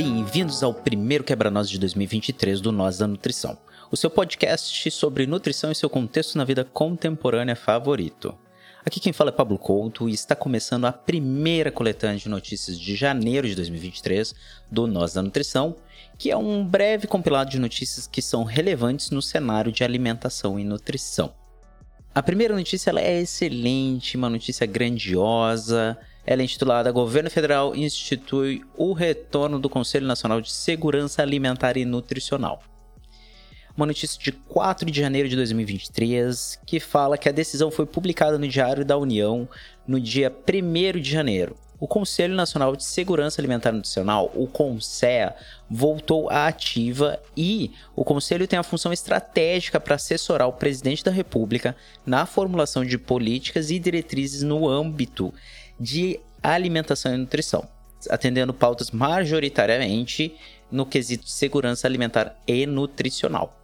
Bem-vindos ao primeiro Quebra-Nós de 2023 do Nós da Nutrição, o seu podcast sobre nutrição e seu contexto na vida contemporânea favorito. Aqui quem fala é Pablo Couto e está começando a primeira coletânea de notícias de janeiro de 2023 do Nós da Nutrição, que é um breve compilado de notícias que são relevantes no cenário de alimentação e nutrição. A primeira notícia ela é excelente, uma notícia grandiosa. Ela é intitulada Governo Federal institui o retorno do Conselho Nacional de Segurança Alimentar e Nutricional uma notícia de 4 de janeiro de 2023 que fala que a decisão foi publicada no Diário da União no dia 1 de janeiro. O Conselho Nacional de Segurança Alimentar e Nutricional, o CONSEA, voltou à ativa e o Conselho tem a função estratégica para assessorar o presidente da República na formulação de políticas e diretrizes no âmbito de alimentação e nutrição, atendendo pautas majoritariamente no quesito de segurança alimentar e nutricional.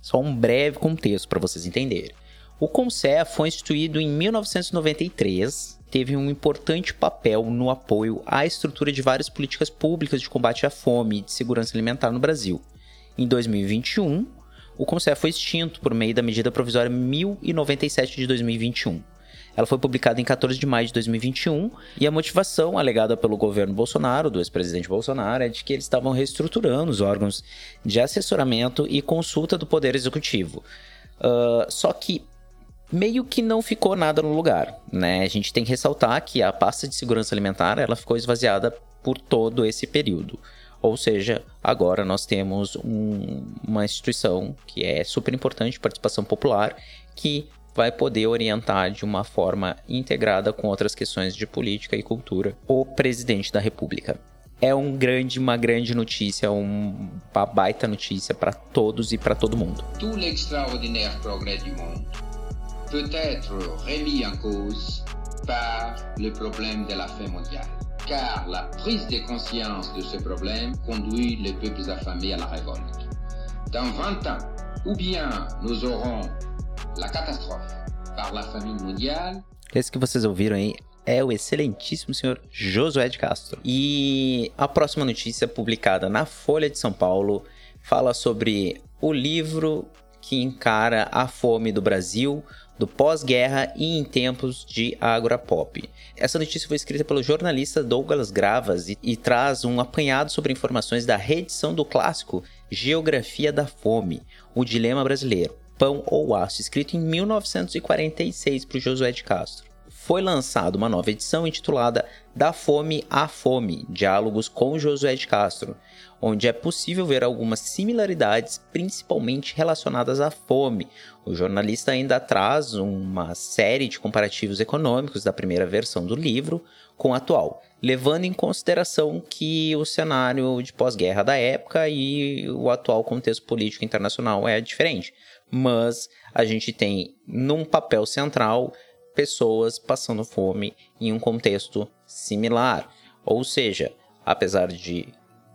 Só um breve contexto para vocês entenderem. O CONSEA foi instituído em 1993, teve um importante papel no apoio à estrutura de várias políticas públicas de combate à fome e de segurança alimentar no Brasil. Em 2021, o CONSEA foi extinto por meio da medida provisória 1097 de 2021 ela foi publicada em 14 de maio de 2021 e a motivação alegada pelo governo Bolsonaro, do ex-presidente Bolsonaro, é de que eles estavam reestruturando os órgãos de assessoramento e consulta do Poder Executivo. Uh, só que meio que não ficou nada no lugar, né? A gente tem que ressaltar que a pasta de segurança alimentar ela ficou esvaziada por todo esse período. Ou seja, agora nós temos um, uma instituição que é super importante, participação popular, que vai poder orientar de uma forma integrada com outras questões de política e cultura o presidente da República. É um grande, uma grande notícia, um, uma baita notícia para todos e para todo mundo. Tout l'extraordinaire progrès du peut être remis en cause par le problème de la faim mondiale. Car la prise de conscience de ce problème conduit les peuples affamés à la révolte. Dans 20 ans, ou bien nous aurons La catástrofe par la famine mondiale. Esse que vocês ouviram aí é o excelentíssimo senhor Josué de Castro. E a próxima notícia publicada na Folha de São Paulo fala sobre o livro que encara a fome do Brasil, do pós-guerra e em tempos de agropop. Essa notícia foi escrita pelo jornalista Douglas Gravas e, e, traz um apanhado sobre informações da reedição do clássico Geografia da Fome, o Dilema Brasileiro. Pão ou Aço, escrito em 1946 por Josué de Castro. Foi lançada uma nova edição intitulada Da Fome à Fome Diálogos com Josué de Castro, onde é possível ver algumas similaridades, principalmente relacionadas à fome. O jornalista ainda traz uma série de comparativos econômicos da primeira versão do livro com a atual, levando em consideração que o cenário de pós-guerra da época e o atual contexto político internacional é diferente mas a gente tem num papel central pessoas passando fome em um contexto similar. Ou seja, apesar de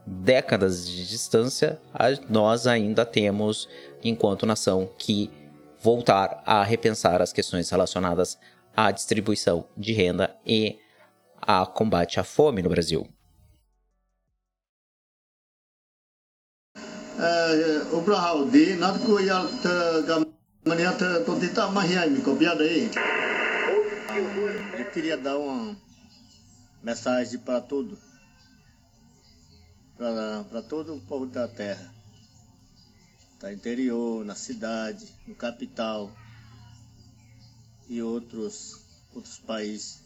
décadas de distância, nós ainda temos, enquanto nação, que voltar a repensar as questões relacionadas à distribuição de renda e a combate à fome no Brasil. Obrahau Eu queria dar uma mensagem para tudo, para todo o povo da terra, da interior, na cidade, no capital e outros outros países.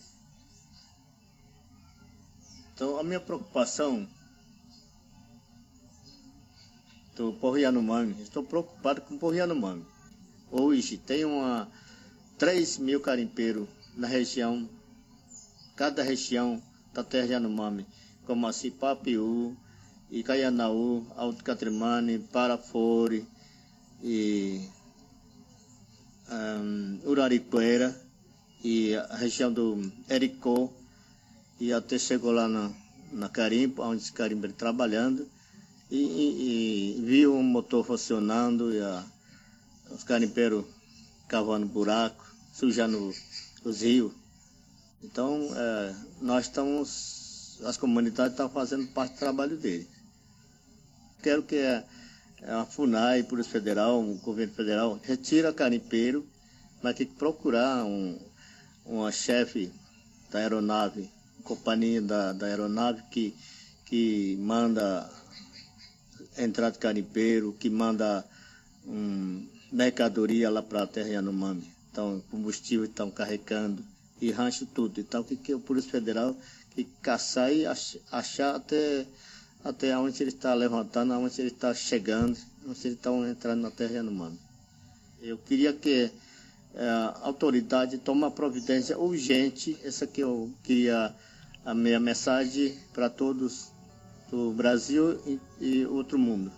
Então a minha preocupação do povo Yanomami. Estou preocupado com o povo Yanomami. Hoje tem uma 3 mil carimpeiros na região, cada região da terra Yanomami, como assim Papiú, Icaianaú, Alto Catrimane, Parafore e um, e a região do Ericó e até chegou lá na, na Carimbo, onde esse carimbo trabalhando e, e, e, viu um motor funcionando e a, os carimpeiros cavando buraco, sujando os rios. Então, é, nós estamos, as comunidades estão fazendo parte do trabalho dele. Quero que a, a FUNAI, Polícia Federal, o governo federal, retira carimpeiro, mas tem que procurar um, uma chefe da aeronave, companhia da, da aeronave que, que manda entrar de carimpeiro, que manda um, mercadoria lá para a terra Yanomami. Então, combustível estão carregando e rancho tudo. Então, que, que o Polícia Federal que caçar e achar até, até onde ele está levantando, onde ele está chegando, onde ele está entrando na terra Yanomami. Eu queria que é, a autoridade tome uma providência urgente. Essa que eu queria a minha mensagem para todos do Brasil e, e outro mundo.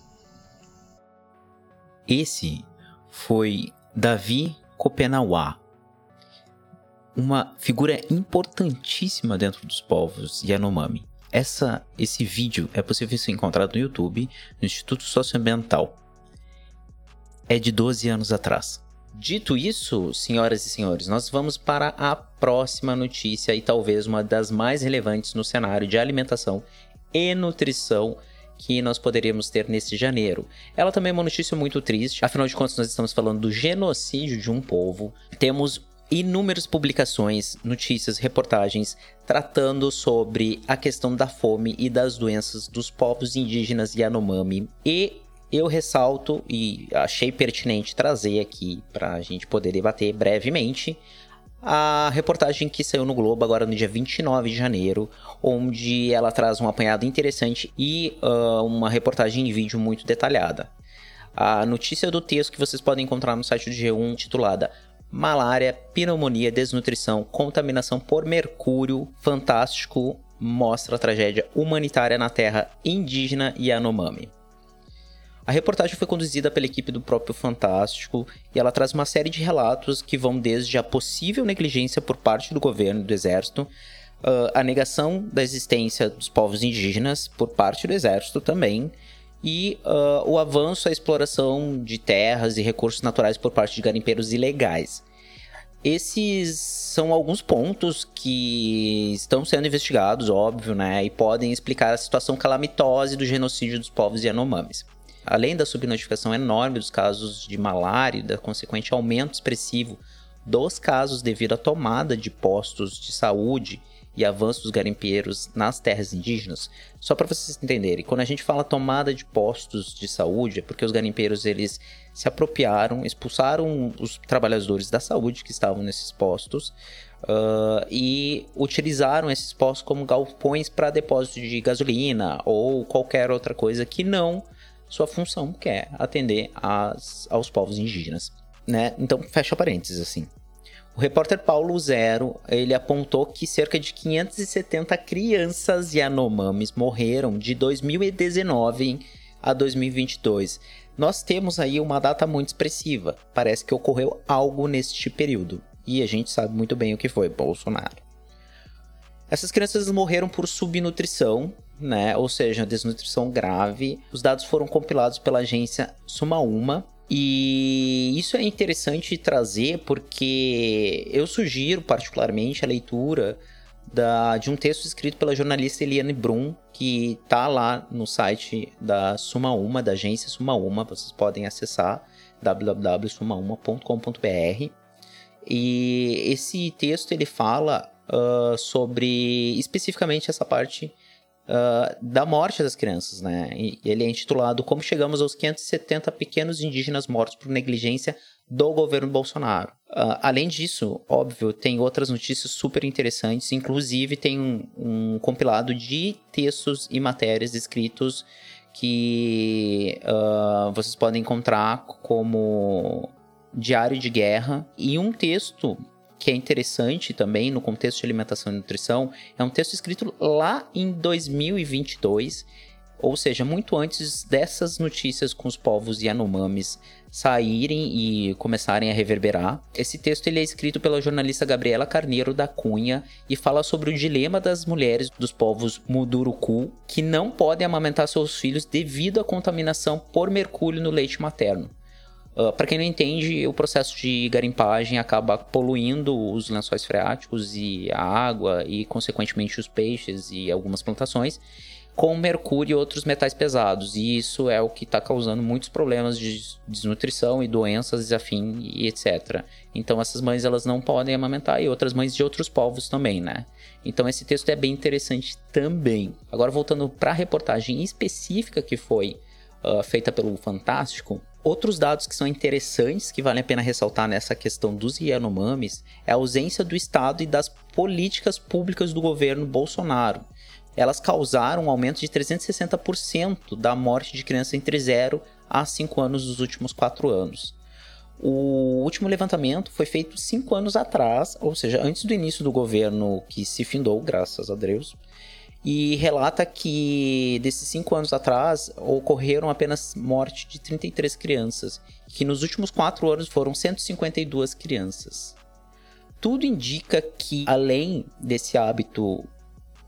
Esse foi Davi Kopenawa, uma figura importantíssima dentro dos povos Yanomami. Essa, esse vídeo é possível ser encontrado no YouTube, no Instituto Socioambiental. É de 12 anos atrás. Dito isso, senhoras e senhores, nós vamos para a próxima notícia e talvez uma das mais relevantes no cenário de alimentação e nutrição que nós poderíamos ter nesse janeiro. Ela também é uma notícia muito triste, afinal de contas, nós estamos falando do genocídio de um povo. Temos inúmeras publicações, notícias, reportagens tratando sobre a questão da fome e das doenças dos povos indígenas Yanomami. E eu ressalto e achei pertinente trazer aqui para a gente poder debater brevemente a reportagem que saiu no Globo agora no dia 29 de janeiro, onde ela traz um apanhado interessante e uh, uma reportagem em vídeo muito detalhada. A notícia do texto que vocês podem encontrar no site do G1, titulada Malária, pneumonia, desnutrição, contaminação por mercúrio, fantástico, mostra a tragédia humanitária na terra indígena Yanomami. A reportagem foi conduzida pela equipe do próprio Fantástico e ela traz uma série de relatos que vão desde a possível negligência por parte do governo e do exército, uh, a negação da existência dos povos indígenas por parte do exército também, e uh, o avanço à exploração de terras e recursos naturais por parte de garimpeiros ilegais. Esses são alguns pontos que estão sendo investigados, óbvio, né, e podem explicar a situação calamitosa do genocídio dos povos Yanomamis além da subnotificação enorme dos casos de malária e da consequente aumento expressivo dos casos devido à tomada de postos de saúde e avanço dos garimpeiros nas terras indígenas, só para vocês entenderem, quando a gente fala tomada de postos de saúde, é porque os garimpeiros eles se apropriaram, expulsaram os trabalhadores da saúde que estavam nesses postos uh, e utilizaram esses postos como galpões para depósito de gasolina ou qualquer outra coisa que não sua função, que é atender as, aos povos indígenas. Né? Então, fecha parênteses, assim. O repórter Paulo Zero, ele apontou que cerca de 570 crianças Yanomamis morreram de 2019 a 2022. Nós temos aí uma data muito expressiva. Parece que ocorreu algo neste período. E a gente sabe muito bem o que foi, Bolsonaro. Essas crianças morreram por subnutrição, né? Ou seja, desnutrição grave. Os dados foram compilados pela agência Sumauma. E isso é interessante trazer porque eu sugiro particularmente a leitura da, de um texto escrito pela jornalista Eliane Brum, que está lá no site da Sumauma, da agência Sumauma. Vocês podem acessar www.sumauma.com.br. E esse texto ele fala uh, sobre especificamente essa parte uh, da morte das crianças, né? E ele é intitulado Como Chegamos aos 570 Pequenos Indígenas Mortos por Negligência do Governo Bolsonaro. Uh, além disso, óbvio, tem outras notícias super interessantes, inclusive tem um, um compilado de textos e matérias escritos que uh, vocês podem encontrar como Diário de Guerra e um texto que é interessante também no contexto de alimentação e nutrição, é um texto escrito lá em 2022 Ou seja, muito antes dessas notícias com os povos Yanomamis saírem e começarem a reverberar. Esse texto ele é escrito pela jornalista Gabriela Carneiro da Cunha e fala sobre o dilema das mulheres dos povos Muduruku que não podem amamentar seus filhos devido à contaminação por mercúrio no leite materno. Uh, para quem não entende, o processo de garimpagem acaba poluindo os lençóis freáticos e a água e, consequentemente, os peixes e algumas plantações com mercúrio e outros metais pesados. E isso é o que está causando muitos problemas de desnutrição e doenças afim e etc. Então essas mães elas não podem amamentar e outras mães de outros povos também, né? Então esse texto é bem interessante também. Agora voltando para a reportagem específica que foi uh, feita pelo Fantástico, Outros dados que são interessantes, que vale a pena ressaltar nessa questão dos Yanomamis, é a ausência do Estado e das políticas públicas do governo Bolsonaro elas causaram um aumento de 360% da morte de crianças entre 0 a 5 anos nos últimos 4 anos. O último levantamento foi feito 5 anos atrás, ou seja, antes do início do governo que se findou, graças a Deus, e relata que desses 5 anos atrás ocorreram apenas morte de 33 crianças, que nos últimos 4 anos foram 152 crianças. Tudo indica que, além desse hábito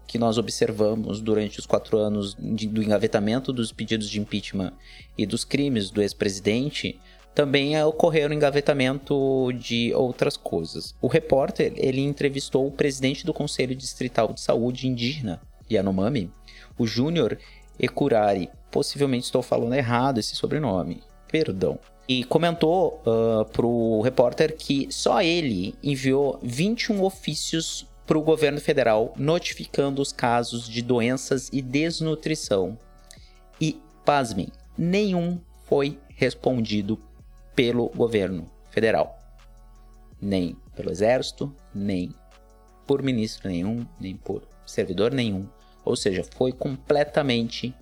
que nós observamos durante os quatro anos de, do engavetamento dos pedidos de impeachment e dos crimes do ex-presidente, também ocorreram engavetamento de outras coisas. O repórter ele entrevistou o presidente do Conselho Distrital de Saúde Indígena, Yanomami, o Júnior Ekurari. Possivelmente estou falando errado esse sobrenome. Perdão. E comentou uh, para o repórter que só ele enviou 21 ofícios para o governo federal notificando os casos de doenças e desnutrição. E, pasmem, nenhum foi respondido pelo governo federal. Nem pelo exército, nem por ministro nenhum, nem por servidor nenhum. Ou seja, foi completamente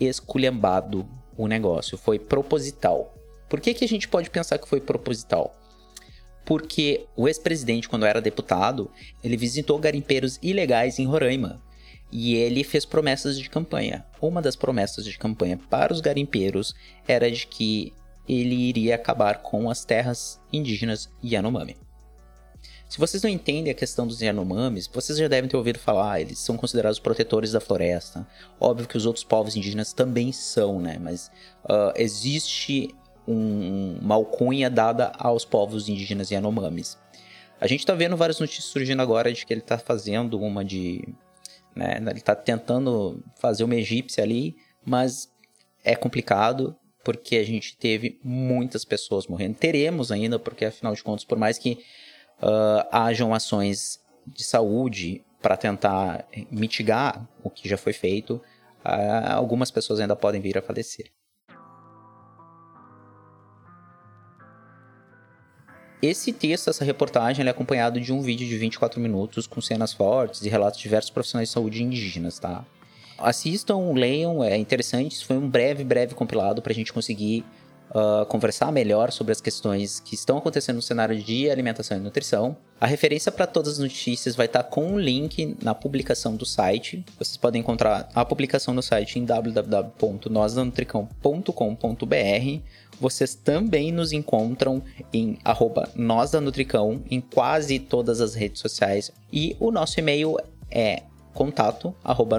esculhambado o negócio, foi proposital. Por que, que a gente pode pensar que foi proposital? porque o ex-presidente, quando era deputado, ele visitou garimpeiros ilegais em Roraima e ele fez promessas de campanha. Uma das promessas de campanha para os garimpeiros era de que ele iria acabar com as terras indígenas Yanomami. Se vocês não entendem a questão dos Yanomamis, vocês já devem ter ouvido falar, eles são considerados protetores da floresta. Óbvio que os outros povos indígenas também são, né? Mas uh, existe um, uma alcunha dada aos povos indígenas Yanomamis. A gente está vendo várias notícias surgindo agora de que ele está fazendo uma de. Né, ele está tentando fazer uma egípcia ali, mas é complicado porque a gente teve muitas pessoas morrendo. Teremos ainda, porque afinal de contas, por mais que uh, hajam ações de saúde para tentar mitigar o que já foi feito, uh, algumas pessoas ainda podem vir a falecer. Esse texto, essa reportagem, é acompanhado de um vídeo de 24 minutos com cenas fortes e relatos de diversos profissionais de saúde indígenas, tá? Assistam, leiam, é interessante. Isso foi um breve, breve compilado para a gente conseguir uh, conversar melhor sobre as questões que estão acontecendo no cenário de alimentação e nutrição. A referência para todas as notícias vai estar tá com um link na publicação do site. Vocês podem encontrar a publicação no site em www.nosdanutricão.com.br vocês também nos encontram em arroba em quase todas as redes sociais. E o nosso e-mail é contato arroba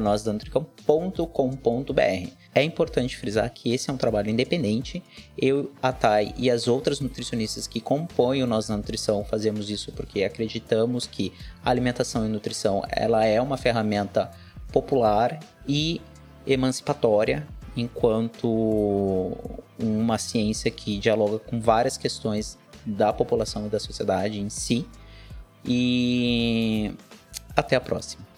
É importante frisar que esse é um trabalho independente. Eu, a Thay e as outras nutricionistas que compõem o Nós da Nutrição fazemos isso porque acreditamos que a alimentação e nutrição ela é uma ferramenta popular e emancipatória enquanto uma ciência que dialoga com várias questões da população e da sociedade em si. E até a próxima.